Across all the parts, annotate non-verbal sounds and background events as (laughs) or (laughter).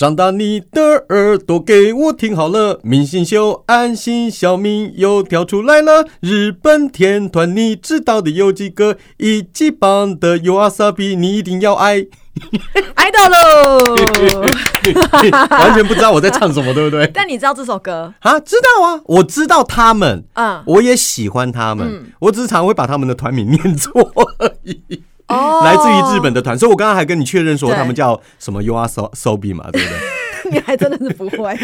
张大你的耳朵给我听好了，明星秀安心小明又跳出来了。日本天团你知道的有几个？一级棒的有阿萨比，你一定要爱。爱到喽！(laughs) 完全不知道我在唱什么，对不对？但你知道这首歌？啊，知道啊，我知道他们，嗯，我也喜欢他们，我只是常会把他们的团名念错而已。哦来自于日本的团，所以我刚刚还跟你确认说他们叫什么 U R So Sobi 嘛，对不对？(laughs) 你还真的是不会。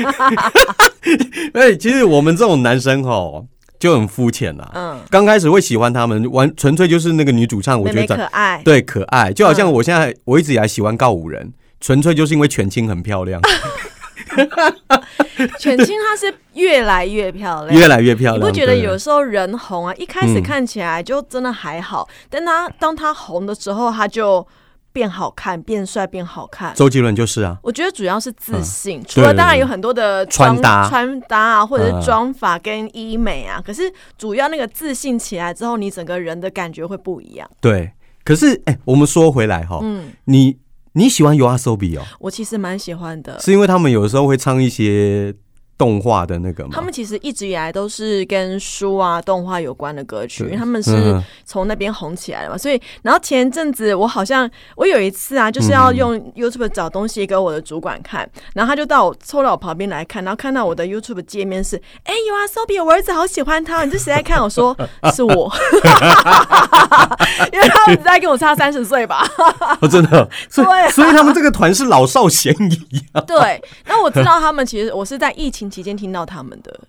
(laughs) 哎，其实我们这种男生吼就很肤浅啦。嗯，刚开始会喜欢他们，完纯粹就是那个女主唱，我觉得长可爱。对可爱，就好像嗯我现在我一直以来喜欢告五人，纯粹就是因为全青很漂亮，犬青她是越来越漂亮，越来越漂亮。你不觉得有时候人红啊，一开始嗯看起来就真的还好，但他当他红的时候，他就变好看、变帅、变好看。周杰伦就是啊，我觉得主要是自信，除了当然有很多的穿搭穿搭啊，或者嗯是妆法跟医美啊，可是主要那个自信起来之后，你整个人的感觉会不一样。对。可是哎、我们说回来哈，嗯，你你喜欢 U R Sobi 哦，我其实蛮喜欢的。是因为他们有的时候会唱一些动画的那个吗？他们其实一直以来都是跟书啊、动画有关的歌曲，因为他们是嗯从那边红起来的嘛。所以，然后前阵子我好像我有一次啊，就是要用 YouTube 找东西给我的主管看，然后他就到我凑到我旁边来看，然后看到我的 YouTube 界面是，哎、有啊，Sobi，我儿子好喜欢他，你这谁在看？我说 (laughs) 是我，(laughs) 因为他们只在跟我差三十岁吧。哦，真的，(laughs) 所以、所以他们这个团是老少咸宜啊。对，那我知道他们其实我是在疫情期间听到他们的。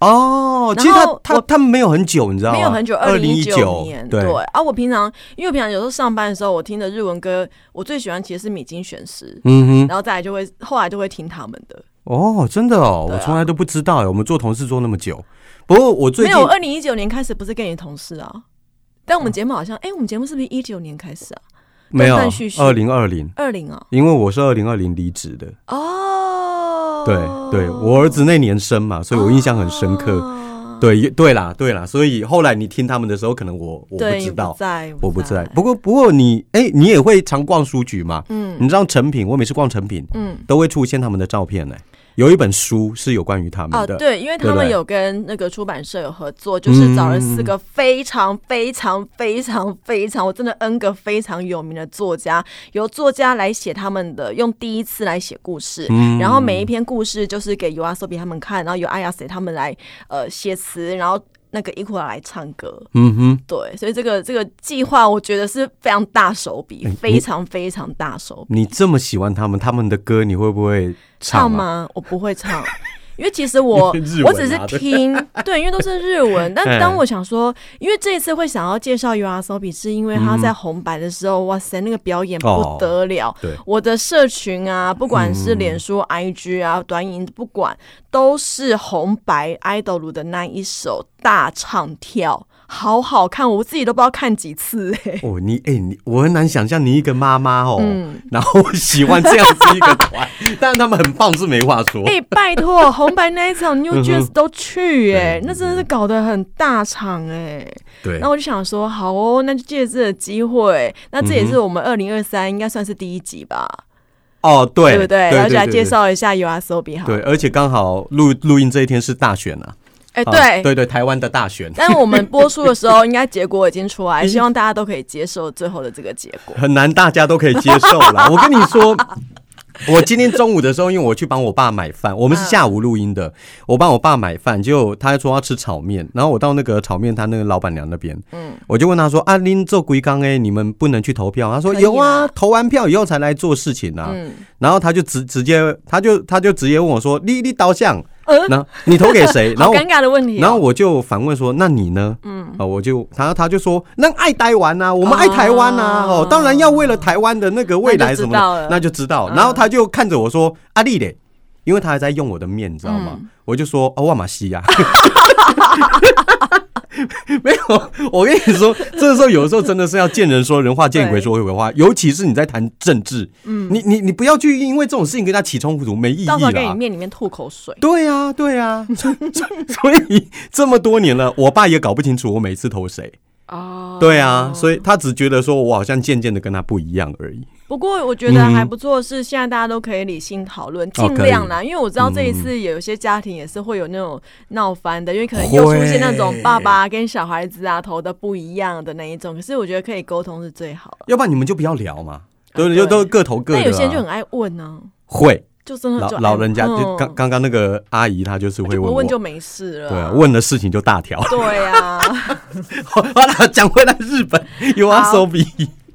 哦，其实他他他们没有很久，你知道吗？没有很久，二零一九年，对。啊，我平常因为我平常有时候上班的时候，我听的日文歌，我最喜欢其实是米津玄师，嗯哼，然后再来就会后来就会听他们的。哦，真的哦，啊。我从来都不知道哎，我们做同事做那么久，不过我最近没有，二零一九年开始不是跟你同事啊，但我们节目好像，哎、我们节目是不是一九年开始啊？没有二零二零，二零啊？因为我是二零二零离职的，哦，对对，我儿子那年生嘛，所以我印象很深刻。哦对也对啦对啦，所以后来你听他们的时候，可能我我不知道，在，我不在。不过不过你哎，你也会常逛书局嘛？嗯你知道成品，我每次逛成品嗯。都会出现他们的照片呢。有一本书是有关于他哦们，的，对，因为他们有跟那个出版社有合作，就是找了嗯四个非常非常非常非常，我真的 N 个非常有名的作家，由作家来写他们的，用第一次来写故事，嗯。然后每一篇故事就是给尤阿索比他们看，然后由阿亚塞他们来呃写词，然后那个伊库拉来唱歌。嗯哼。对，所以这个这个计划，我觉得是非常大手笔，哎非常非常大手笔。你这么喜欢他们，他们的歌你会不会？唱吗？我不会唱，因为其实我我只是听，(laughs) 对，因为都是日文。但嗯。当我想说，因为这一次会想要介绍 U R Sobi，是因为他嗯。在红白的时候，哇塞，那个表演不得了。对，我的社群啊，不管是嗯脸书、IG 啊、短影，不管都是红白 idol 的那一首大唱跳，好好看，我自己都不知道看几次哎、哦，你哎、你我很难想象你一个妈妈哦，嗯。然后喜欢这样子一个团，(laughs) 但是他们很棒是没话说。哎、拜托，(laughs) 红白那一场 New Jeans 都去哎、对那真的是搞得很大场哎、对。那，我就想说，好哦，那就借这个机会，那这也嗯是我们二零二三应该算是第一集吧，哦，对，对不对？对然后就来对介绍一下 U R Sobi 好了。对，而且刚好录录音这一天是大选啊，哎、啊对。对对，台湾的大选但是我们播出的时候，(laughs) 应该结果已经出来，希望大家都可以接受最后的这个结果。很难，大家都可以接受了。(laughs) 我跟你说。我今天中午的时候，因为我去帮我爸买饭，我们是下午录音的。我帮我爸买饭，就他说要吃炒面，然后我到那个炒面摊那个老板娘那边，嗯，我就问他说：“啊，您做龟缸哎，你们不能去投票？”他说：“有啊，投完票以后才来做事情啊。嗯然后他就直直接，他就他就直接问我说：“你你导向，呃，那你投给谁？” (laughs) 然后尴尬的问题、哦。然后我就反问说：“那你呢？”嗯，啊，我就然后他就说：“那爱台湾呐，我们爱台湾呐，哦哦，当然要为了台湾的那个未来什么的，那就知道就知道。”嗯然后他就看着我说：“阿丽嘞。”因为他还在用我的面，你知道吗？嗯我就说：“哦，万马西亚。(laughs) ” (laughs) 没有，我跟你说，这个时候有的时候真的是要见人说人话，见鬼说鬼话，尤其是你在谈政治，嗯你你你不要去因为这种事情跟他起冲突，没意义到时候给你。面里面吐口水。对呀、啊，对呀、啊，(laughs) 所以这么多年了，我爸也搞不清楚我每次投谁。哦，对啊，所以他只觉得说我好像渐渐的跟他不一样而已。不过我觉得还不错，是现在大家都可以理性讨论，尽量啦。因为我知道这一次有一些家庭也是会有那种闹翻的，因为可能又出现那种爸爸跟小孩子啊投的不一样的那一种。可是我觉得可以沟通是最好的，要不然你们就不要聊嘛，都就都各投各的。但有些人就很爱问呢，会。就真的老老人家，就刚刚刚那个阿姨，她就是会问，问就没事了。对，啊问的事情就大条。对呀。(laughs) 好了，讲回来，日本有阿手比。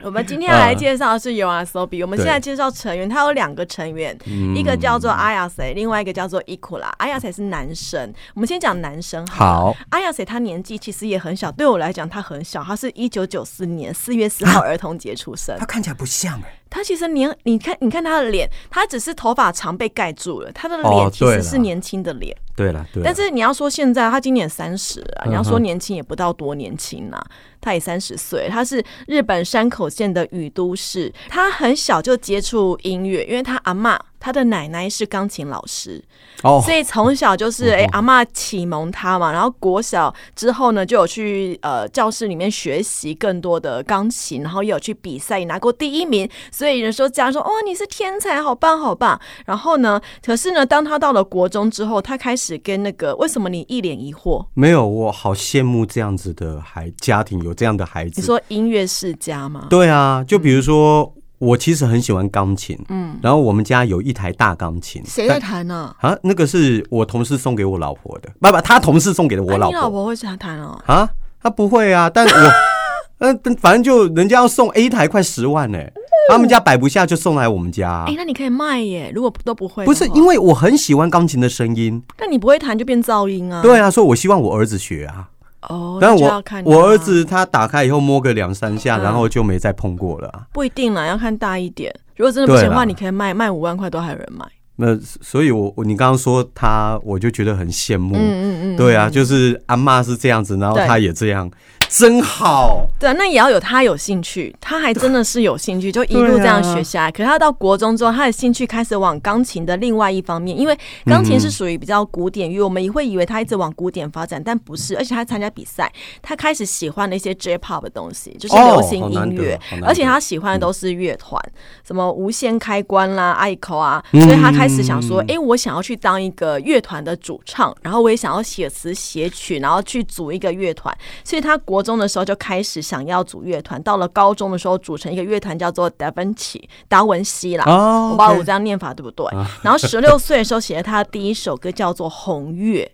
我们今天来介绍的是 U R S O B。我们现在介绍成员，他有两个成员，一个叫做阿亚塞，另外一个叫做伊库拉。阿亚塞是男生，我们先讲男生。好，阿亚塞他年纪其实也很小，对我来讲他很小，他是一九九四年四月四号儿童节出生。他看起来不像哎。他其实年，你看，你看他的脸，他只是头发长被盖住了，他的脸其实是年轻的脸。对了，对。但是你要说现在他今年三十啊，你要说年轻也不到多年轻呐，他也三十岁。他是日本山口县的宇都市，他很小就接触音乐，因为他阿妈。他的奶奶是钢琴老师，哦，所以从小就是哎阿妈启蒙他嘛，然后国小之后呢就有去呃教室里面学习更多的钢琴，然后也有去比赛拿过第一名，所以人说家人说哦你是天才，好棒好棒。然后呢，可是呢，当他到了国中之后，他开始跟那个为什么你一脸疑惑？没有，我好羡慕这样子的孩家庭有这样的孩子。你说音乐世家吗？对啊，就比如说。我其实很喜欢钢琴，嗯，然后我们家有一台大钢琴，谁在弹呢？啊，那个是我同事送给我老婆的，不不他同事送给了我老婆。你老婆会弹弹哦？啊，他不会啊，但我，嗯，反正就人家要送 A 台快十万呢，他们家摆不下就送来我们家。哎，那你可以卖耶，如果都不会，不是因为我很喜欢钢琴的声音，但你不会弹就变噪音啊。对啊，所以我希望我儿子学啊。哦，但我我儿子他打开以后摸个两三下，然后就没再碰过了。不一定啦，要看大一点。如果真的不行的话，你可以卖卖五万块都还有人买。那所以，我你刚刚说他，我就觉得很羡慕。嗯嗯嗯，对啊，就是阿妈是这样子，然后他也这样。真好，对，那也要有他有兴趣，他还真的是有兴趣，就一路这样学下来。可是他到国中之后，他的兴趣开始往钢琴的另外一方面，因为钢琴是属于比较古典，因为我们也会以为他一直往古典发展，但不是。而且他参加比赛，他开始喜欢那些 J-pop 的东西，就是流行音乐，而且他喜欢的都是乐团，什么无限开关啦、ICO 啊，所以他开始想说，哎，我想要去当一个乐团的主唱，然后我也想要写词写曲，然后去组一个乐团，所以他国。中的时候就开始想要组乐团，到了高中的时候组成一个乐团叫做达文奇达文西啦，我不知道我这样念法对不对。然后十六 (laughs) 岁的时候写了他的第一首歌叫做《红月》，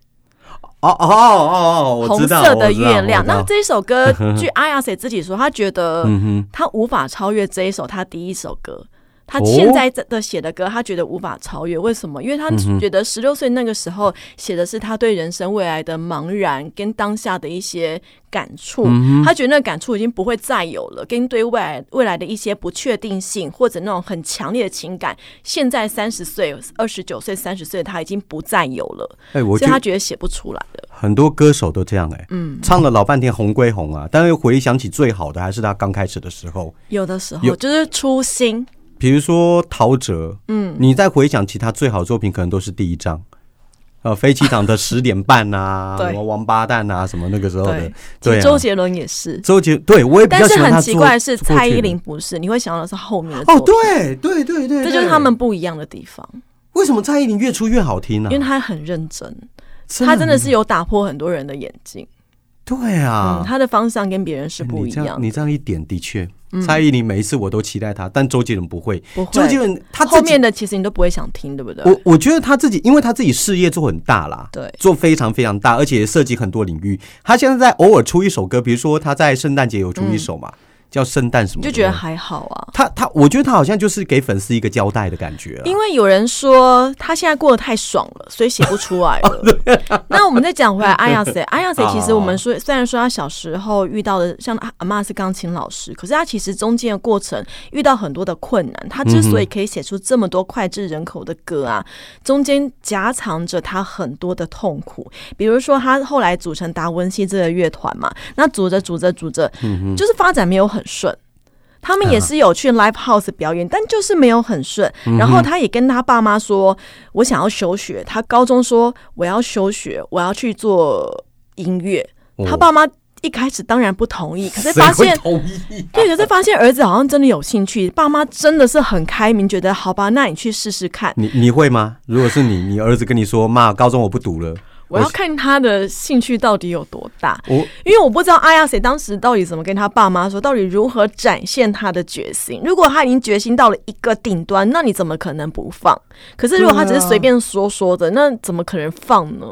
哦哦哦哦，红色的月亮。那这一首歌，(laughs) 据阿亚塞自己说，他觉得他无法超越这一首他第一首歌。他现在的写的歌，他觉得无法超越。为什么？因为他觉得十六岁那个时候写的是他对人生未来的茫然跟当下的一些感触。他觉得那感触已经不会再有了，跟对未来未来的一些不确定性或者那种很强烈的情感，现在三十岁、二十九岁、三十岁，他已经不再有了。哎，所以他觉得写不出来了。很多歌手都这样哎，嗯，唱了老半天红归红啊，但是回想起最好的还是他刚开始的时候。有的时候就是初心。比如说陶喆，嗯，你再回想其他最好的作品，可能都是第一章，呃，飞机场的十点半啊，(laughs) 什么王八蛋啊，什么那个时候的，对，周杰伦也是，周杰，对我也但是很奇怪的是，蔡依林不是，你会想到是后面的哦，对对对对，这就是他们不一样的地方。为什么蔡依林越出越好听呢？因为她很认真，她真的是有打破很多人的眼镜。对啊，他的方向跟别人是不一样。你这样一点，的确，蔡依林每一次我都期待他，但周杰伦不会。不会。周杰伦他后面的其实你都不会想听，对不对？我我觉得他自己，因为他自己事业做很大啦，对，做非常非常大，而且涉及很多领域。他现在在偶尔出一首歌，比如说他在圣诞节有出一首嘛。叫圣诞什么？就觉得还好啊。他他，我觉得他好像就是给粉丝一个交代的感觉。因为有人说他现在过得太爽了，所以写不出来了。(laughs) 那我们再讲回来，(laughs) 阿亚塞，阿亚塞其实我们说，虽然说他小时候遇到的像阿妈是钢琴老师，可是他其实中间的过程遇到很多的困难。他之所以可以写出这么多脍炙人口的歌啊，中间夹藏着他很多的痛苦。比如说他后来组成达文西这个乐团嘛，那组着组着组着，就是发展没有很。很顺，他们也是有去 live house 表演，但就是没有很顺。然后他也跟他爸妈说：“我想要休学。”他高中说：“我要休学，我要去做音乐。”他爸妈一开始当然不同意，可是发现？(laughs) 对，可是发现儿子好像真的有兴趣，爸妈真的是很开明，觉得好吧，那你去试试看。你你会吗？如果是你，你儿子跟你说：“妈，高中我不读了。我要看他的兴趣到底有多大，我因为我不知道阿亚谁当时到底怎么跟他爸妈说，到底如何展现他的决心。如果他已经决心到了一个顶端，那你怎么可能不放？可是如果他只是随便说说的，那怎么可能放呢？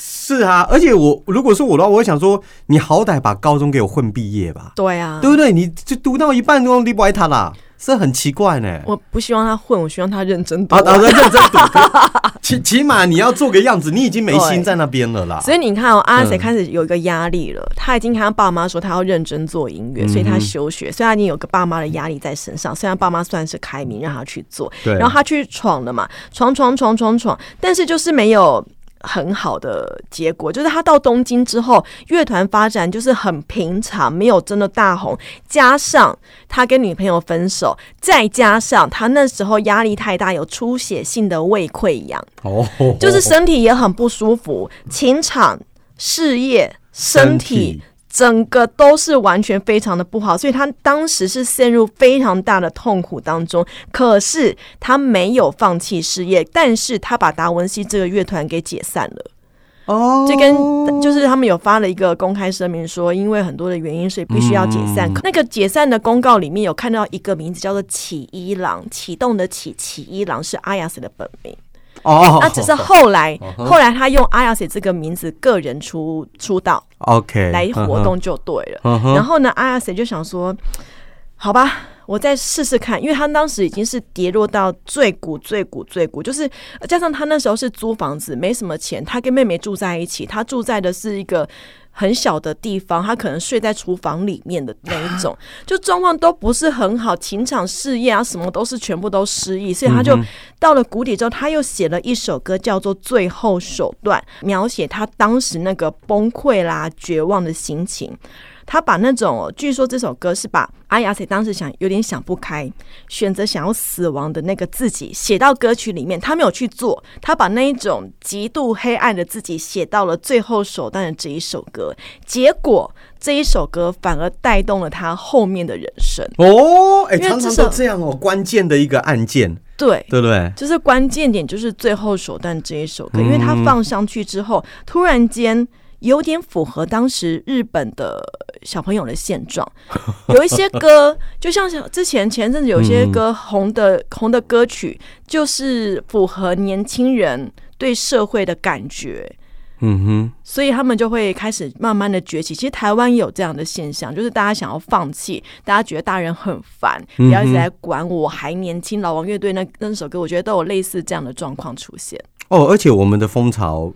是啊，而且我如果是我的话，我会想说，你好歹把高中给我混毕业吧，对啊，对不对？你就读到一半都离不开他啦，这很奇怪呢。我不希望他混，我希望他认真读啊，。啊，(laughs) 认真读，(laughs) 起起码你要做个样子，你已经没心在那边了啦。所以你看哦，阿嗯谁开始有一个压力了，他已经跟他爸妈说他要认真做音乐，所以他休学，所以他已经有个爸妈的压力在身上。虽然爸妈算是开明，让他去做，对然后他去闯了嘛，闯闯闯闯闯，但是就是没有。很好的结果就是他到东京之后，乐团发展就是很平常，没有真的大红。加上他跟女朋友分手，再加上他那时候压力太大，有出血性的胃溃疡，哦，就是身体也很不舒服，情场、事业、身体。整个都是完全非常的不好，所以他当时是陷入非常大的痛苦当中。可是他没有放弃事业，但是他把达文西这个乐团给解散了。哦，这跟就是他们有发了一个公开声明说，因为很多的原因，所以必须要解散。那个解散的公告里面有看到一个名字叫做启一郎，启动的启，启一郎是阿雅斯的本名。哦，那只是后来，后来他用阿雅写这个名字个人出出道 OK 来活动就对了。然后呢，阿雅写就想说，好吧。我再试试看，因为他当时已经是跌落到最谷、最谷、最谷，就是加上他那时候是租房子，没什么钱，他跟妹妹住在一起，他住在的是一个很小的地方，他可能睡在厨房里面的那一种，(laughs) 就状况都不是很好，情场事业啊什么都是全部都失意，所以他就到了谷底之后，他又写了一首歌叫做《最后手段》，描写他当时那个崩溃啦、绝望的心情。他把那种，据说这首歌是把阿雅塞当时想有点想不开，选择想要死亡的那个自己写到歌曲里面。他没有去做，他把那一种极度黑暗的自己写到了最后手段的这一首歌。结果这一首歌反而带动了他后面的人生。哦，哎，因为常常这首都这样哦，关键的一个案件，对，对不对？就是关键点就是最后手段这一首歌，嗯因为他放上去之后，突然间有点符合当时日本的小朋友的现状。(laughs) 有一些歌，就像之前前阵子有一些歌红的红的歌曲，就是符合年轻人对社会的感觉。嗯哼，所以他们就会开始慢慢的崛起。其实台湾也有这样的现象，就是大家想要放弃，大家觉得大人很烦，不要一直来管我，还年轻。老王乐队那那首歌，我觉得都有类似这样的状况出现。哦，而且我们的风潮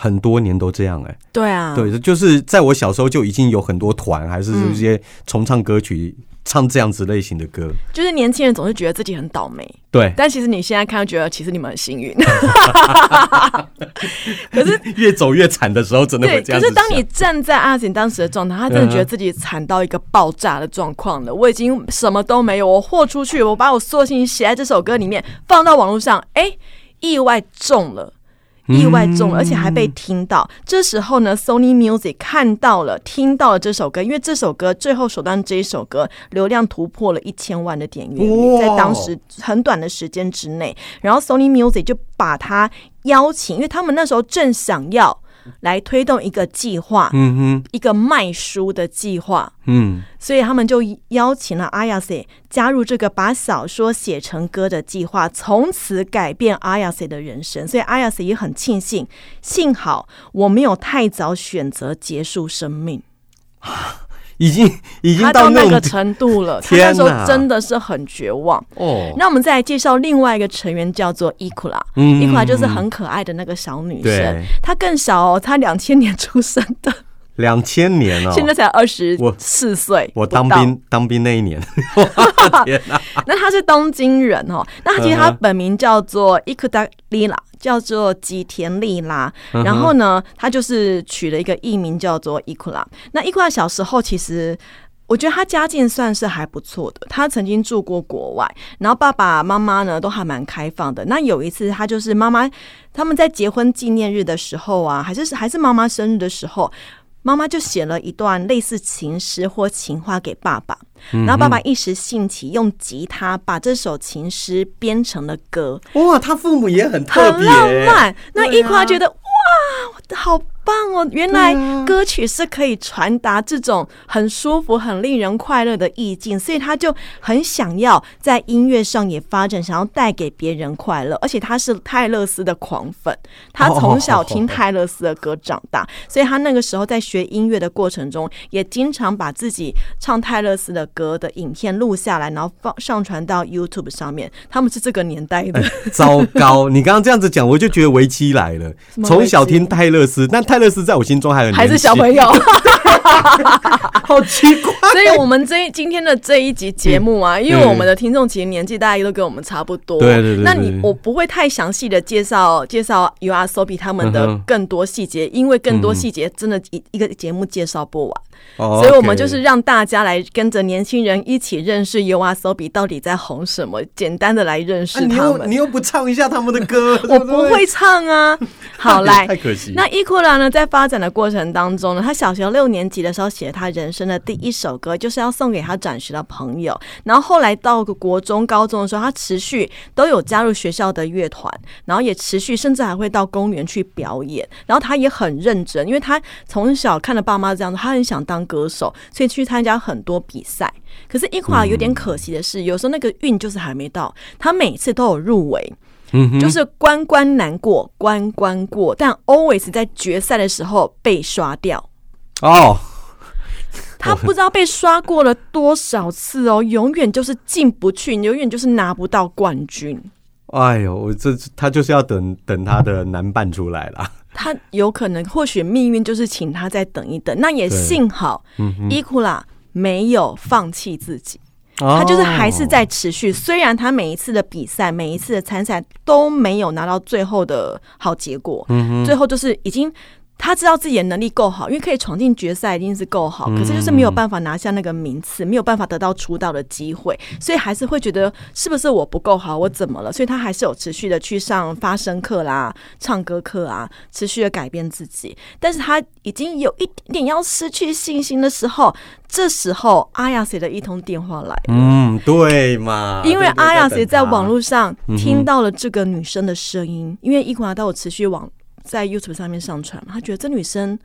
很多年都这样，哎，对啊，对，就是在我小时候就已经有很多团，还是嗯。这些重唱歌曲，唱这样子类型的歌，就是年轻人总是觉得自己很倒霉，对，但其实你现在看，觉得其实你们很幸运。(laughs) 可是越走越惨的时候，真的对，会这样可是当你站在阿锦当时的状态，他真的觉得自己惨到一个爆炸的状况了。我已经什么都没有，我豁出去，我把我所有心情写在这首歌里面，放到网络上，哎，意外中了。意外中了，而且还被听到。这时候呢，Sony Music 看到了、听到了这首歌，因为这首歌最后首段这一首歌流量突破了一千万的点阅率，在当时很短的时间之内。然后 Sony Music 就把他邀请，因为他们那时候正想要来推动一个计划，嗯哼，一个卖书的计划。嗯，所以他们就邀请了阿亚塞加入这个把小说写成歌的计划，从此改变阿亚塞的人生。所以阿亚塞也很庆幸，幸好我没有太早选择结束生命。(laughs) 已经 (laughs) 已经他到那那个程度了，(laughs) 他那时候真的是很绝望。哦，那我们再来介绍另外一个成员，叫做伊库拉。嗯伊库拉就是很可爱的那个小女生，她更小哦，她两千年出生的，两千年哦，(laughs) 现在才二十四岁。我当兵当兵那一年，天哪，那他是东京人哦，那其实他嗯哼。本名叫做伊库达丽拉，叫做吉田利拉。嗯然后呢，他就是取了一个艺名叫做伊库拉。那伊库拉小时候其实。我觉得他家境算是还不错的，他曾经住过国外，然后爸爸妈妈呢都还蛮开放的。那有一次，他就是妈妈他们在结婚纪念日的时候啊，还是还是妈妈生日的时候，妈妈就写了一段类似情诗或情话给爸爸，嗯然后爸爸一时兴起，用吉他把这首情诗编成了歌，哇，他父母也很特别，很浪漫。那对啊。伊库拉觉得哇，好棒哦！原来歌曲是可以传达这种很舒服、很令人快乐的意境，所以他就很想要在音乐上也发展，想要带给别人快乐。而且他是泰勒斯的狂粉，他从小听泰勒斯的歌长大，所以他那个时候在学音乐的过程中，也经常把自己唱泰勒斯的歌的影片录下来，然后放上传到 YouTube 上面。他们是这个年代的。糟糕！你刚刚这样子讲，我就觉得危机来了。(laughs) 从小听泰勒斯，但泰勒斯在我心中还很还是小朋友，友，(laughs) (laughs) 好奇怪。所以我们这一今天的这一集节目啊，因为我们的听众其实年纪大概都跟我们差不多，对对对那你我不会太详细的介绍介绍 U R Sobi 他们的更多细节，因为更多细节真的一一个节目介绍不完，哦所以我们就是让大家来跟着年轻人一起认识 U R Sobi 到底在红什么，简单的来认识他们。又你又不唱一下他们的歌，(laughs) 我不会唱啊，好来。(laughs) 太，可惜。那伊库拉呢，在发展的过程当中呢，他小学六年级的时候写了他人生的第一首歌，就是要送给他转学的朋友。然后后来到个国中、高中的时候，他持续都有加入学校的乐团，然后也持续甚至还会到公园去表演。然后他也很认真，因为他从小看了爸妈这样子，他很想当歌手，所以去参加很多比赛。可是伊库拉有点可惜的是，有时候那个运就是还没到，他每次都有入围。嗯，就是关关难过关关过，但 always 在决赛的时候被刷掉。哦，(laughs) 他不知道被刷过了多少次哦，永远就是进不去，永远就是拿不到冠军。哎呦，我这他就是要等等他的男伴出来啦。(laughs) 他有可能，或许命运就是请他再等一等。那也幸好伊库拉没有放弃自己，他他就是还是在持续。虽然他每一次的比赛、每一次的参赛都没有拿到最后的好结果，最后就是已经。他知道自己的能力够好，因为可以闯进决赛一定是够好，可是就是没有办法拿下那个名次，没有办法得到出道的机会，所以还是会觉得是不是我不够好，我怎么了？所以他还是有持续的去上发声课啦、唱歌课啊，持续的改变自己。但是他已经有一点点要失去信心的时候，这时候阿亚谁的一通电话来了。嗯，对嘛，因为阿亚谁在网络上听到了这个女生的声音，因为伊库拉都有持续往在 YouTube 上面上传嘛，他觉得这女生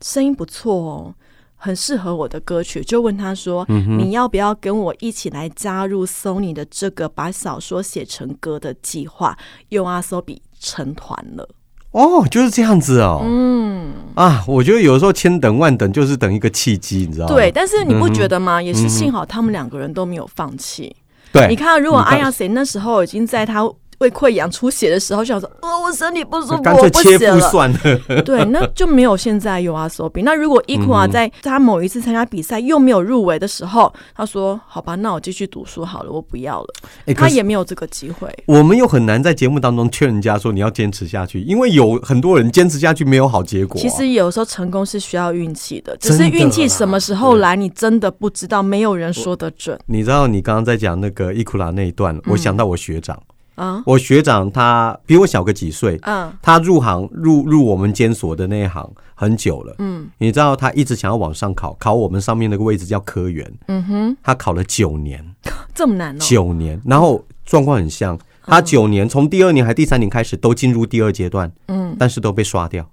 声音不错哦，很适合我的歌曲，就问他说：“嗯你要不要跟我一起来加入 Sony 的这个把小说写成歌的计划？”用阿 o b 成团了。哦，就是这样子哦。嗯，啊，我觉得有时候千等万等就是等一个契机，你知道吗？对，但是你不觉得吗？也是幸好他们两个人都没有放弃。对，你看，如果阿亚谁那时候已经在他胃溃疡出血的时候，就想说，呃，我身体不舒服。算了。(laughs) 对，那就没有现在有阿索比。那如果伊库嗯啊在他某一次参加比赛又没有入围的时候，他说：“好吧，那我继续读书好了，我不要了。他也没有这个机会。我们又很难在节目当中劝人家说你要坚持下去，因为有很多人坚持下去没有好结果啊。其实有时候成功是需要运气的，只是运气什么时候来，你真的不知道，没有人说得准你知道，你刚刚在讲那个伊库拉那一段，我想到我学长，啊。我学长他比我小个几岁，嗯。他入行入入我们监所的那一行很久了。嗯。你知道他一直想要往上考，考我们上面那个位置叫科员，嗯哼，他考了九年，(laughs) 这么难哦。九年，然后状况很像，他九年从第二年还第三年开始都进入第二阶段，嗯。但是都被刷掉，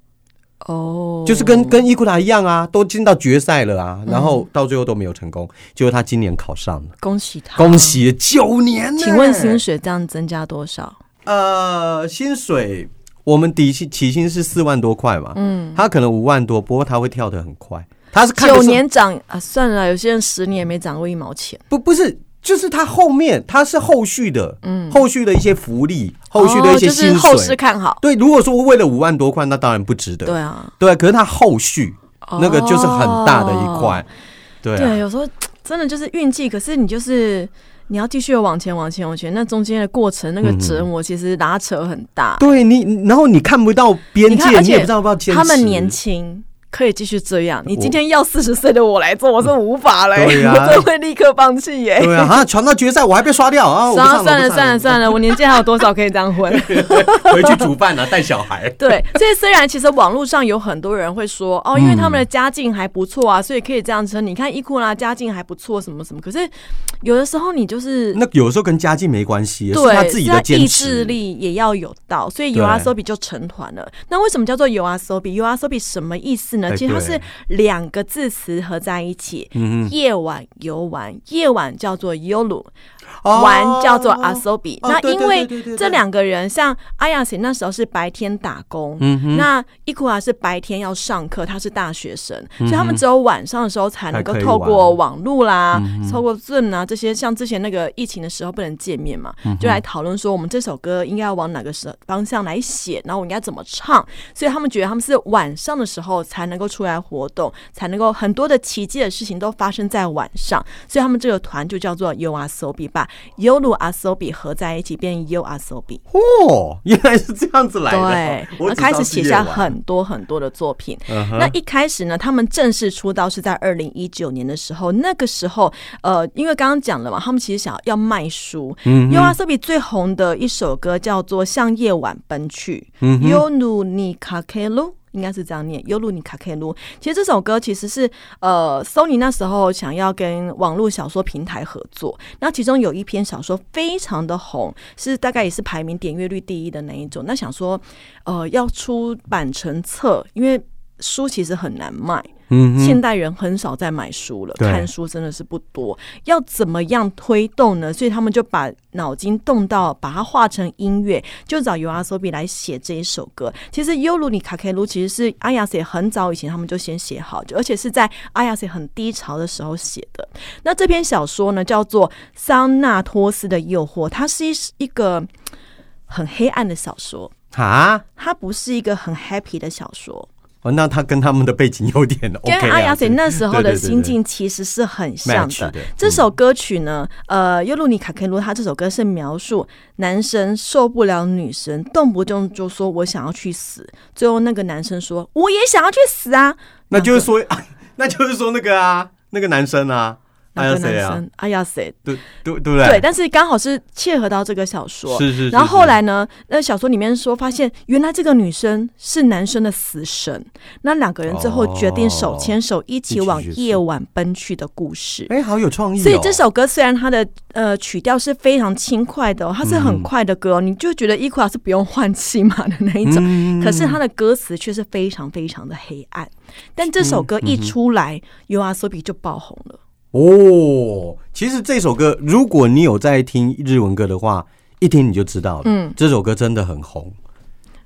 哦，就是跟跟伊库达一样啊，都进到决赛了嗯啊，然后到最后都没有成功，结果他今年考上了，恭喜他，恭！喜九年呢！请问薪水这样增加多少？呃，薪水我们底薪起薪是四万多块嘛，嗯，他可能五万多，不过他会跳得很快，他是看九年涨啊，算了，有些人十年没涨过一毛钱。不不是，就是他后面他是后续的，嗯后续的一些福利，后续的一些哦、薪水。就是后市看好。对，如果说为了五万多块，那当然不值得。对啊，对，可是他后续那个就是很大的一块哦。对啊对，有时候真的就是运气，可是你就是你要继续往前、往前、往前，那中间的过程那个折磨其实拉扯很大。对你，然后你看不到边界，你也不知道要不要坚持。他们年轻，可以继续这样。你今天要四十岁的我来做，我是无法嘞，对呀 (laughs) 我真的会立刻放弃耶。对啊，啊，传到决赛我还被刷掉啊！(laughs) 算了算了算了算了，我年纪还有多少可以这样混？(laughs) 回去煮饭啊，带小孩。对，所以虽然其实网络上有很多人会说哦，因为他们的家境还不错啊，所以可以这样称。你看伊库拉家境还不错，什么什么。可是有的时候你就是那有时候跟家境没关系，是对，他自己的坚意持志。力也要有到，所以对 U R S O 就成团了。那为什么叫做 U R S O B？U R S O 什么意思呢？哎其实它是两个字词合在一起，嗯夜晚游玩，夜晚叫做 Yolu，哼，玩叫做啊 Asobi。哦对对那因为这两个人，像阿亚西那时候是白天打工，嗯那伊库拉是白天要上课，他是大学生，所以他们只有晚上的时候才能够透过网络啦、透过 Zoom 啊这些，像之前那个疫情的时候不能见面嘛，就来讨论说我们这首歌应该要往哪个时方向来写，然后我应该怎么唱，所以他们觉得他们是晚上的时候才能够出来活动，才能够很多的奇迹的事情都发生在晚上，所以他们这个团就叫做 U Asobi，把 Yolu Asobi 合在一起变成 U Asobi。哦，原来是这样子来的。对，(laughs) 我开始写下很多很多的作品。那一开始呢，他们正式出道是在二零一九年的时候。那个时候，呃，因为刚刚讲了嘛，他们其实想要卖书。嗯 U R S B 最红的一首歌叫做《向夜晚奔去》嗯 y o n u ni kakelu。应该是这样念 y o l u ni kakelu。其实这首歌其实是呃，Sony 那时候想要跟网络小说平台合作，那其中有一篇小说非常的红，是大概也是排名点阅率第一的那一种。那想说，呃，要出版成册，因为书其实很难卖，嗯现代人很少在买书了，看书真的是不多。要怎么样推动呢？所以他们就把脑筋动到把它化成音乐，就找 R S O B 来写这一首歌。其实尤鲁尼卡 K 鲁其实是阿亚塞很早以前他们就先写好，就而且是在阿亚塞很低潮的时候写的。那这篇小说呢，叫做《桑纳托斯的诱惑》，它是一一个很黑暗的小说，啊，它不是一个很 happy 的小说。哦，那他跟他们的背景有点 OK 跟阿雅姐那时候的心境其实是很像的。这首歌曲呢，呃，尤鲁尼卡克鲁他这首歌是描述男生受不了女生，动不动就说我想要去死，最后那个男生说我也想要去死啊，那就是说，(laughs) 那就是说那个啊，那个男生啊，还那个男？生阿雅谁？对对对不对？对，但是刚好是切合到这个小说，是是是然后后来呢，那小说里面说，发现原来这个女生是男生的死神，那两个人最后决定手牵手一起往夜晚奔去的故事。哎，好有创意哦。所以这首歌虽然它的呃曲调是非常轻快的、哦，它是很快的歌、哦，你就觉得伊库拉是不用换气嘛的那一种，嗯可是它的歌词却是非常非常的黑暗。但这首歌一出来，尤阿索比就爆红了。哦，其实这首歌，如果你有在听日文歌的话，一听你就知道了。嗯这首歌真的很红，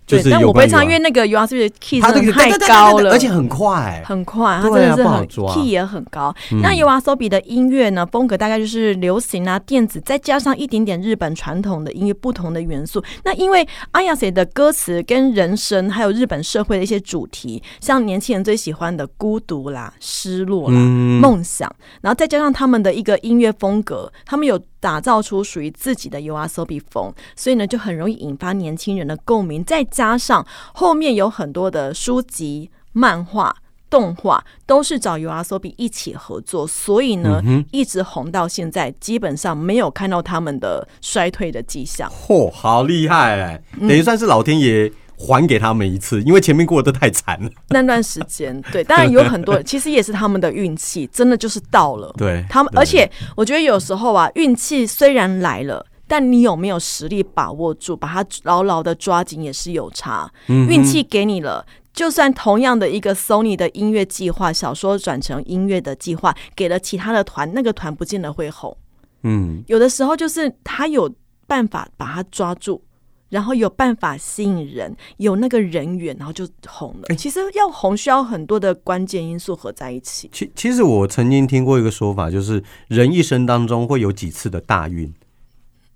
就对，是但我不会唱，因为那个尤阿索比的 key 他这个真的太高了，而且很快。很快，它真的是很 key 也很高。那尤阿索比的音乐呢，风格大概就是流行啊、电子，再加上一点点日本传统的音乐不同的元素。那因为阿亚写的歌词跟人生还有日本社会的一些主题，像年轻人最喜欢的孤独啦、失落啦、嗯梦想，然后再加上他们的一个音乐风格，他们有打造出属于自己的 U R S O B 风，所以呢就很容易引发年轻人的共鸣。再加上后面有很多的书籍、漫画。动画都是找 U R S O B 一起合作，所以呢，一直红到现在，基本上没有看到他们的衰退的迹象。嚯、好厉害等于算是老天爷还给他们一次，因为前面过得太惨了。那段时间，对，当然有很多，(laughs) 其实也是他们的运气，真的就是到了。对他们，而且我觉得有时候啊，运气虽然来了。但你有没有实力把握住，把它牢牢的抓紧，也是有差。嗯运气给你了，就算同样的一个 Sony 的音乐计划，小说转成音乐的计划，给了其他的团，那个团不见得会红。嗯，有的时候就是他有办法把它抓住，然后有办法吸引人，有那个人缘，然后就红了。其实要红需要很多的关键因素合在一起。其其实我曾经听过一个说法，就是人一生当中会有几次的大运，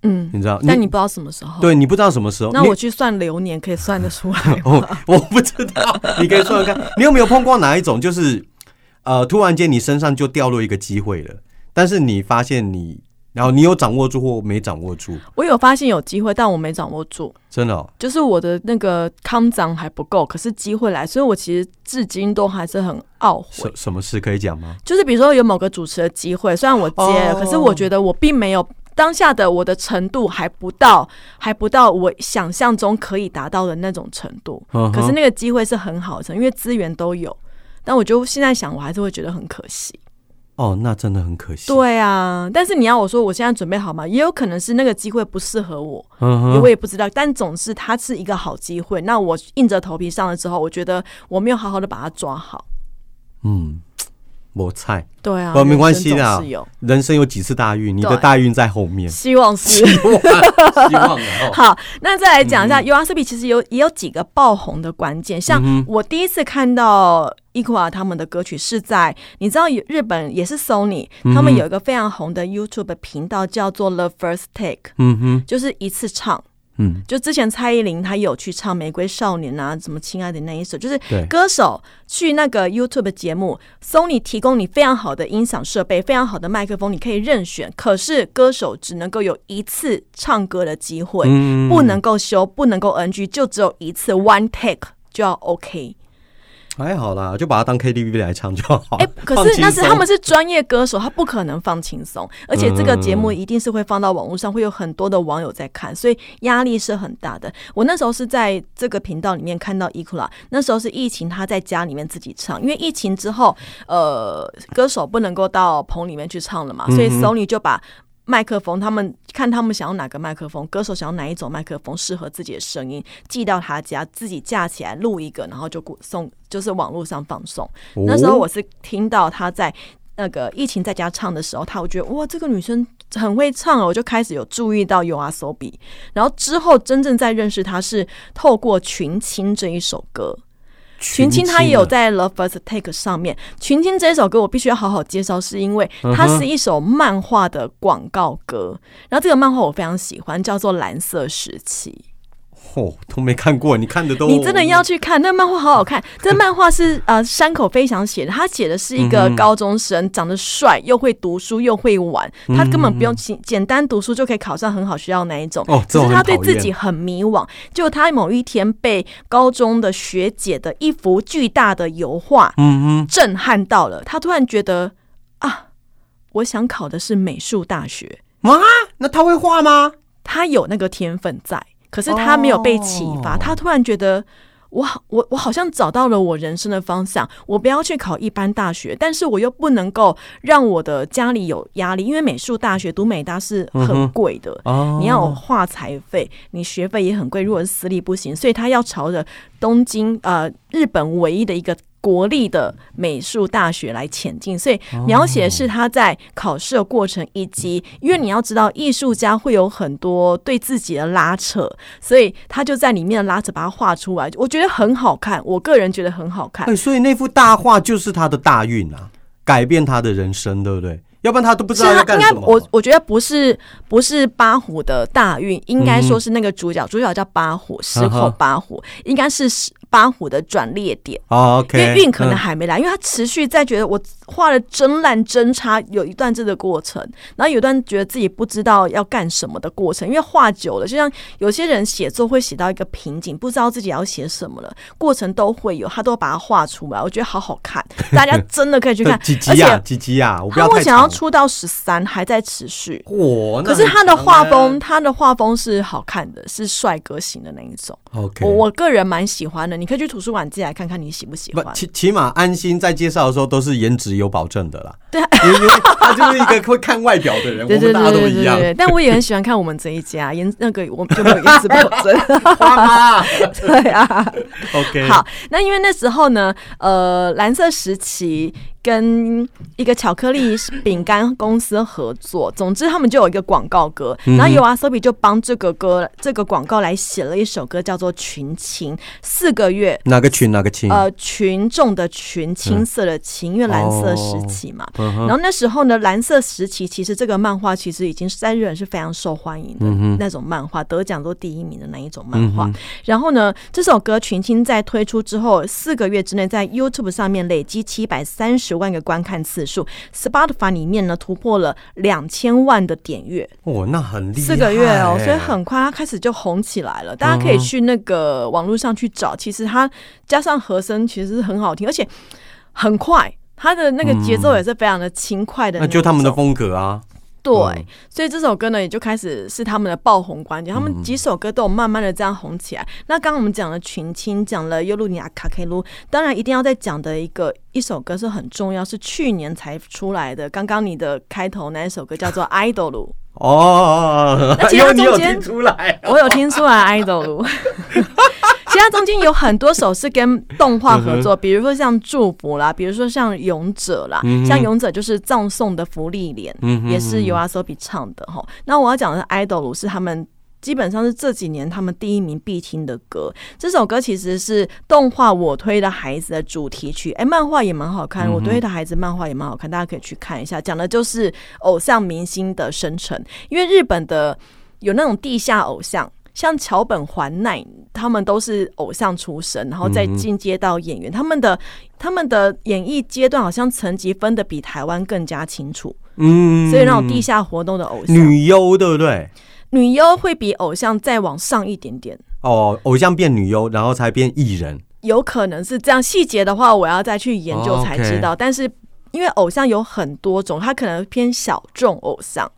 嗯，你知道？但你不知道什么时候。，对你不知道什么时候。那我去算流年，可以算得出来吗。(laughs) 哦，我不知道，你可以说说看，(laughs) 你有没有碰过哪一种，就是呃，突然间你身上就掉落一个机会了，但是你发现你然后你有掌握住或没掌握住？我有发现有机会，但我没掌握住。真的、哦，就是我的那个康长还不够，可是机会来，所以我其实至今都还是很懊悔什。什么事可以讲吗？就是比如说有某个主持的机会，虽然我接了，哦可是我觉得我并没有当下的我的程度还不到，还不到我想象中可以达到的那种程度。嗯可是那个机会是很好的，因为资源都有。但我就现在想，我还是会觉得很可惜。哦，那真的很可惜。，对啊，但是你要我说我现在准备好吗？也有可能是那个机会不适合我，嗯我，也不知道。但总是它是一个好机会。那我硬着头皮上了之后，我觉得我没有好好的把它抓好。嗯，我菜，对啊，不没关系的人生有，人生有几次大运，你的大运在后面，希望是。(laughs) 希望，(laughs) 好，那再来讲一下 U R C B，其实有也有几个爆红的关键，像嗯我第一次看到 e q u a 他们的歌曲是在你知道有日本也是 Sony，他嗯们有一个非常红的 YouTube 频道叫做 The First Take，嗯哼，就是一次唱。嗯，就之前蔡依林她有去唱《玫瑰少年》啊，什么《亲爱的那一首》，就是歌手去那个 YouTube 节目，Sony 提供你非常好的音响设备、非常好的麦克风，你可以任选。可是歌手只能够有一次唱歌的机会，嗯不能够修，不能够 NG，就只有一次 one take 就要 OK。还好啦，就把它当 KTV 来唱就好。哎、可是那是他们是专业歌手，他不可能放轻松，而且这个节目一定是会放到网络上，会有很多的网友在看，所以压力是很大的。我那时候是在这个频道里面看到伊库拉，那时候是疫情，他在家里面自己唱，因为疫情之后，呃，歌手不能够到棚里面去唱了嘛，所以 Sony 就把。麦克风，他们看他们想要哪个麦克风，歌手想要哪一种麦克风适合自己的声音，寄到他家，自己架起来录一个，然后就过送，就是网络上放送。那时候我是听到他在那个疫情在家唱的时候，他我觉得哇，这个女生很会唱哦，我就开始有注意到 U R S O B，然后之后真正在认识她是透过《群青》这一首歌。群青他也有啊。在《Love First Take》上面，《群青》这首歌我必须要好好介绍，是因为它是一首漫画的广告歌，然后这个漫画我非常喜欢，叫做《蓝色时期》。哦，都没看过，你看的都你真的要去看那漫画，好好看。(laughs) 这漫画是呃山口飞翔写的，他写的是一嗯个高中生，长得帅，又会读书，又会玩，他根本不用简简单读书就可以考上很好学校那一种。嗯哦只是他对自己很迷惘。就他某一天被高中的学姐的一幅巨大的油画嗯嗯震撼到了，他突然觉得啊，我想考的是美术大学。哼，啊，那他会画吗？他有那个天分在，可是他没有被启发。哦他突然觉得，我好我我好像找到了我人生的方向。我不要去考一般大学，但是我又不能够让我的家里有压力，因为美术大学读美大是很贵的。哦你要有画材费，你学费也很贵。如果是私立不行，所以他要朝着东京呃日本唯一的一个国立的美术大学来前进。所以描写的是他在考试的过程，以及因为你要知道艺术家会有很多对自己的拉扯，所以他就在里面的拉扯把它画出来，我觉得很好看。我个人觉得很好看哎、。所以那幅大画就是他的大运啊，改变他的人生，对不对？要不然他都不知道他应该要干什么。我我觉得不是不是八虎的大运，应该说是那个主角，主角叫八虎，石口八虎，应该是石八虎的转捩点。哦，OK，因为运可能嗯还没来，因为他持续在觉得我画的真烂真差，有一段这个过程，然后有一段觉得自己不知道要干什么的过程，因为画久了，就像有些人写作会写到一个瓶颈，不知道自己要写什么了，过程都会有，他都把它画出来，我觉得好好看，(laughs) 大家真的可以去看 (laughs) 几，而集呀、且几集呀、我不他目前要。出到十三，还在持续。哇，可是他的画风，他的画风是好看的，是帅哥型的那一种。OK，我我个人蛮喜欢的，你可以去图书馆自己来看看，你喜不喜欢？不起起码安心在介绍的时候都是颜值有保证的啦。对啊，因为他就是一个会看外表的人，我对对们大家都一样。对对对对，但我也很喜欢看我们这一家颜那个，我们就没有颜值保证。(laughs) 对啊，，OK，好，那因为那时候呢，呃，蓝色时期跟一个巧克力饼干公司合作，总之他们就有一个广告歌，然后有阿 Sobi 就帮这个歌这个广告来写了一首歌，叫做《群青》，四个月。哪个群哪个群？呃，群众的群，青色的青，因为蓝色时期嘛。然后那时候呢，蓝色时期其实这个漫画其实已经是在日本是非常受欢迎的、那种漫画，得奖都第一名的那一种漫画。然后呢，这首歌《群青》在推出之后四个月之内，在 YouTube 上面累积七百三十十万个观看次数，Spotify 里面呢突破了两千万的点阅，哦，那很厉害，四个月哦，所以很快它开始就红起来了。大家可以去那个网络上去找，其实它加上和声其实是很好听，而且很快，他的那个节奏也是非常的轻快的，那就他们的风格啊。对，所以这首歌呢，也就开始是他们的爆红关键。他们几首歌都有慢慢的这样红起来。那刚刚我们讲了群青，讲了尤露尼亚卡克鲁，当然一定要再讲的一个一首歌是很重要，是去年才出来的。刚刚你的开头那一首歌叫做《idol》。哦，那其实中间 (laughs) 出来，我有听出来《idol》。其 (laughs) 他中间有很多首是跟动画合作，比如说像祝福啦，比如说像勇者啦，像勇者就是葬送的福利脸，也是由阿 s o b 唱的哈。那我要讲的是 idol 是他们基本上是这几年他们第一名必听的歌。这首歌其实是动画我推的孩子的主题曲，哎，漫画也蛮好看，我推的孩子漫画也蛮好看，大家可以去看一下。讲的就是偶像明星的生成，因为日本的有那种地下偶像。像桥本环奈，他们都是偶像出身，然后再进阶到演员。他们的他们的演艺阶段好像层级分的比台湾更加清楚。嗯，所以那种地下活动的偶像，女优对不对？女优会比偶像再往上一点点。哦，偶像变女优，然后才变艺人，有可能是这样。细节的话，我要再去研究才知道。但是。因为偶像有很多种，他可能偏小众偶像，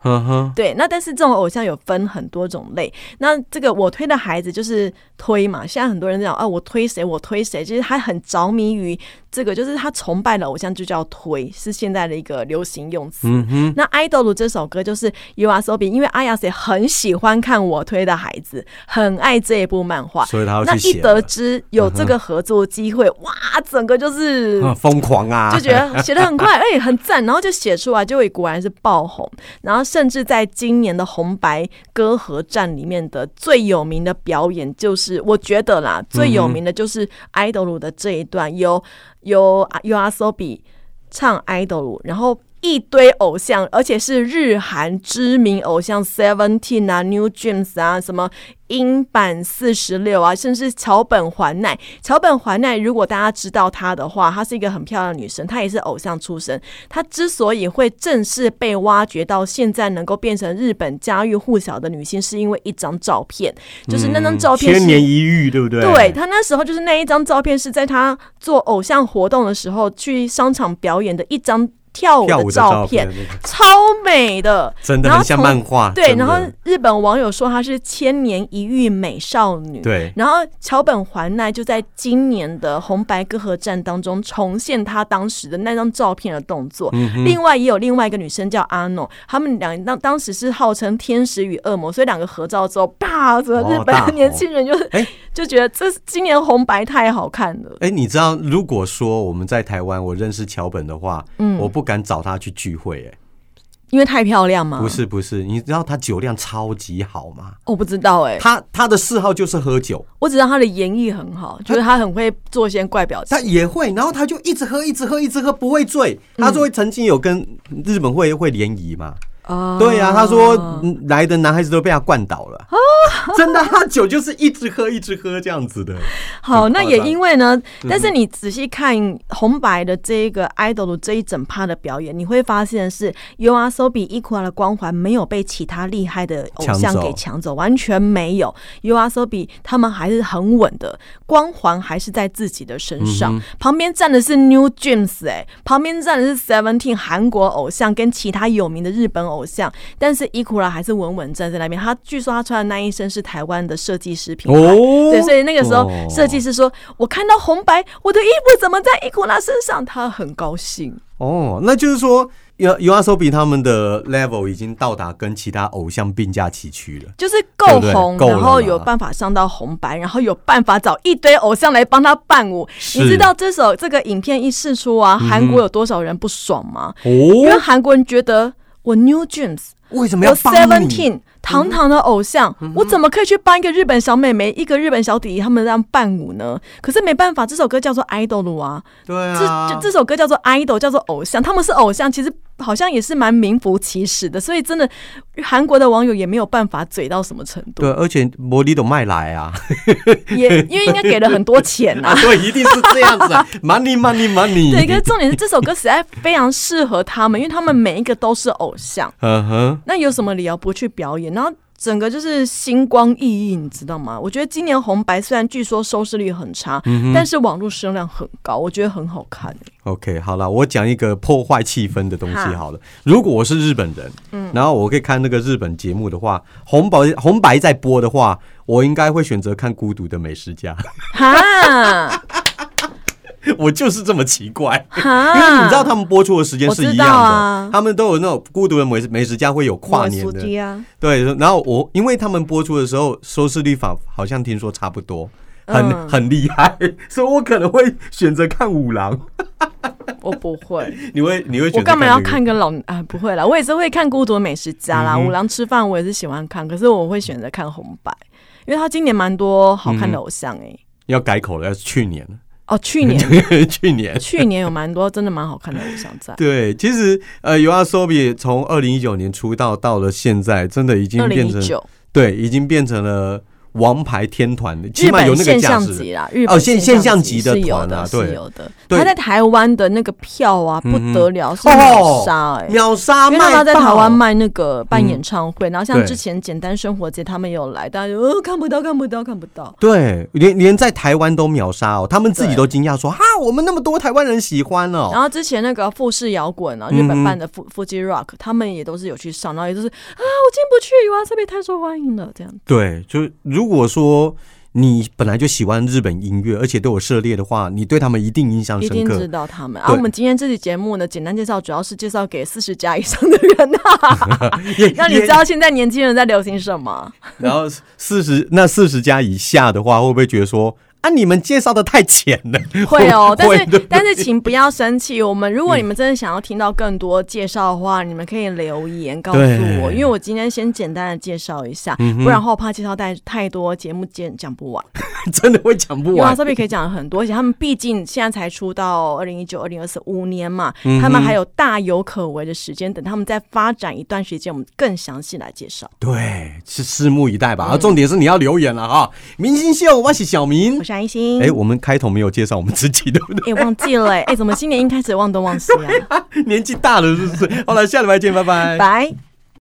对。那但是这种偶像有分很多种类。那这个我推的孩子就是推嘛，现在很多人讲啊，我推谁，我推谁，其实他很着迷于。这个就是他崇拜的偶像，就叫推，是现在的一个流行用词。那《idol》这首歌就是 U R S O B，因为阿雅 C 很喜欢看我推的孩子，很爱这一部漫画，所以他那一得知有这个合作机会，哇，整个就是疯狂啊，就觉得写的很快，哎，很赞，然后就写出来，就会果然是爆红。然后甚至在今年的红白歌合战里面的最有名的表演，就是我觉得啦，最有名的就是《idol》的这一段有。有 U R S O B 唱 idol，然后一堆偶像，而且是日韩知名偶像，Seventeen 啊，New Dreams 啊，什么。英版四十六啊，甚至桥本环奈。桥本环奈，如果大家知道她的话，她是一个很漂亮的女生，她也是偶像出身。她之所以会正式被挖掘到现在，能够变成日本家喻户晓的女星，是因为一张照片，就是那张照片千年一遇，对不对？对她那时候就是那一张照片，是在她做偶像活动的时候去商场表演的一张。跳舞的照片超美的，真的很像漫画。对，然后日本网友说她是千年一遇美少女。对，然后桥本环奈就在今年的红白歌合战当中重现她当时的那张照片的动作。另外也有另外一个女生叫阿诺，他们两当当时是号称天使与恶魔，所以两个合照之后，啪，整个日本的年轻人就哎就觉得这今年红白太好看了。哎，你知道如果说我们在台湾，我认识桥本的话，嗯，我不。敢找她去聚会，哎，因为太漂亮吗？不是不是，你知道她酒量超级好吗？我不知道哎，她她的嗜好就是喝酒。我只知道她的演绎很好，就是她很会做一些怪表情。她也会，然后她就一直喝，一直喝，一直喝，不会醉。她说曾经有跟日本会会联谊嘛。哦，对呀，他说来的男孩子都被他灌倒了，真的，他酒就是一直喝，一直喝这样子的。(laughs) 好，那也因为呢，但是你仔细看红白的这一个 idol 的这一整趴的表演，你会发现是 U R S O B Equal 的光环没有被其他厉害的偶像给抢走，完全没有。U R S O B 他们还是很稳的，光环还是在自己的身上。旁边站的是 New Dreams，哎，旁边站的是 Seventeen 韩国偶像跟其他有名的日本。偶像，但是伊库拉还是稳稳站在那边。他据说他穿的那一身是台湾的设计师品牌，对，所以那个时候设计师说：“我看到红白，我的衣服怎么在伊库拉身上？”他很高兴。哦，那就是说，有有阿手比他们的 level 已经到达跟其他偶像并驾齐驱了，就是够红，然后有办法上到红白，然后有办法找一堆偶像来帮他伴舞。你知道这首这个影片一试出啊，韩国有多少人不爽吗？哦，因为韩国人觉得。我 New Jeans，为什么要 Seventeen 堂堂的偶像，我怎么可以去帮一个日本小妹妹、一个日本小弟弟他们这样伴舞呢？可是没办法，这首歌叫做 idol 啊，对这这首歌叫做 idol，叫做偶像，他们是偶像，其实好像也是蛮名副其实的，所以真的韩国的网友也没有办法嘴到什么程度，对，而且魔力都卖来啊，也因为应该给了很多钱呐、啊，(laughs) 对，一定是这样子啊，(laughs) money money money，对，可是重点是这首歌实在非常适合他们，因为他们每一个都是偶像，嗯哼，那有什么理由不去表演？然后整个就是星光熠熠，你知道吗？我觉得今年红白虽然据说收视率很差，嗯但是网络声量很高，我觉得很好看、OK，好了，我讲一个破坏气氛的东西好了。如果我是日本人，嗯然后我可以看那个日本节目的话，红白红白在播的话，我应该会选择看《孤独的美食家》。哈 (laughs) 我就是这么奇怪，哈，因为你知道他们播出的时间是一样的，啊他们都有那种《孤独的美食美食家》会有跨年的，啊，对。然后我因为他们播出的时候收视率法好像听说差不多。很、嗯很厉害，所以我可能会选择看五郎。(laughs) 我不 (laughs) 会，你会你会我干嘛要看个老啊？不会啦，我也是会看《孤独的美食家》啦，嗯五郎吃饭我也是喜欢看，可是我会选择看红白，因为他今年蛮多好嗯看的偶像哎、要改口了，要去年了，哦，去年 (laughs) 去年。去年有蛮多真的蛮好看的偶像在。对，其实呃 u r s o b 从二零一九年出道到了现在，真的已经变成，对，已经变成了王牌天团的，起日码有那个本现。象级啦，日本哦现现象级级的团啊的，对是有的。他在台湾的那个票啊，不得了，是哦秒杀哎。秒杀因为他在台湾卖那个办嗯演唱会，然后像之前简单生活节他们有来，大家就呃看不到看不到看不到，对，连连在台湾都秒杀哦，他们自己都惊讶说：“哈，我们那么多台湾人喜欢哦。然后之前那个富士摇滚啊，日本办的富富士 rock，他们也都是有去上，然后也都是啊，我进不去，哇，这边太受欢迎了，这样。”对，就如果说你本来就喜欢日本音乐，而且都有涉猎的话，你对他们一定印象深刻一定知。道他们。而啊，我们今天这期节目呢，简单介绍主要是介绍给四十加以上的人啊，(laughs) 也让你知道现在年轻人在流行什么。然后四十那四十加以下的话，会不会觉得说啊，你们介绍的太浅了？(laughs) 会哦，但是但是请不要生气。我们如果你们真的想要听到更多介绍的话，你们可以留言告诉我，因为我今天先简单的介绍一下，嗯不然的话我怕介绍太太多，节目讲讲不完。(laughs) 真的会讲不完。这边可以讲很多，而且他们毕竟现在才出到二零一九、二零二四五年嘛，嗯他们还有大有可为的时间，等他们再发展一段时间，我们更详细来介绍。对，是拭目以待吧。啊，重点是你要留言了哈。明星秀，我是小明我。是安心，哎，我们开头没有介绍我们自己，对不对？哎、忘记了、哎、(laughs) 哎怎么新年一开始忘东忘西啊？(laughs) 年纪大了是不是？好了，下礼拜见，拜拜。拜。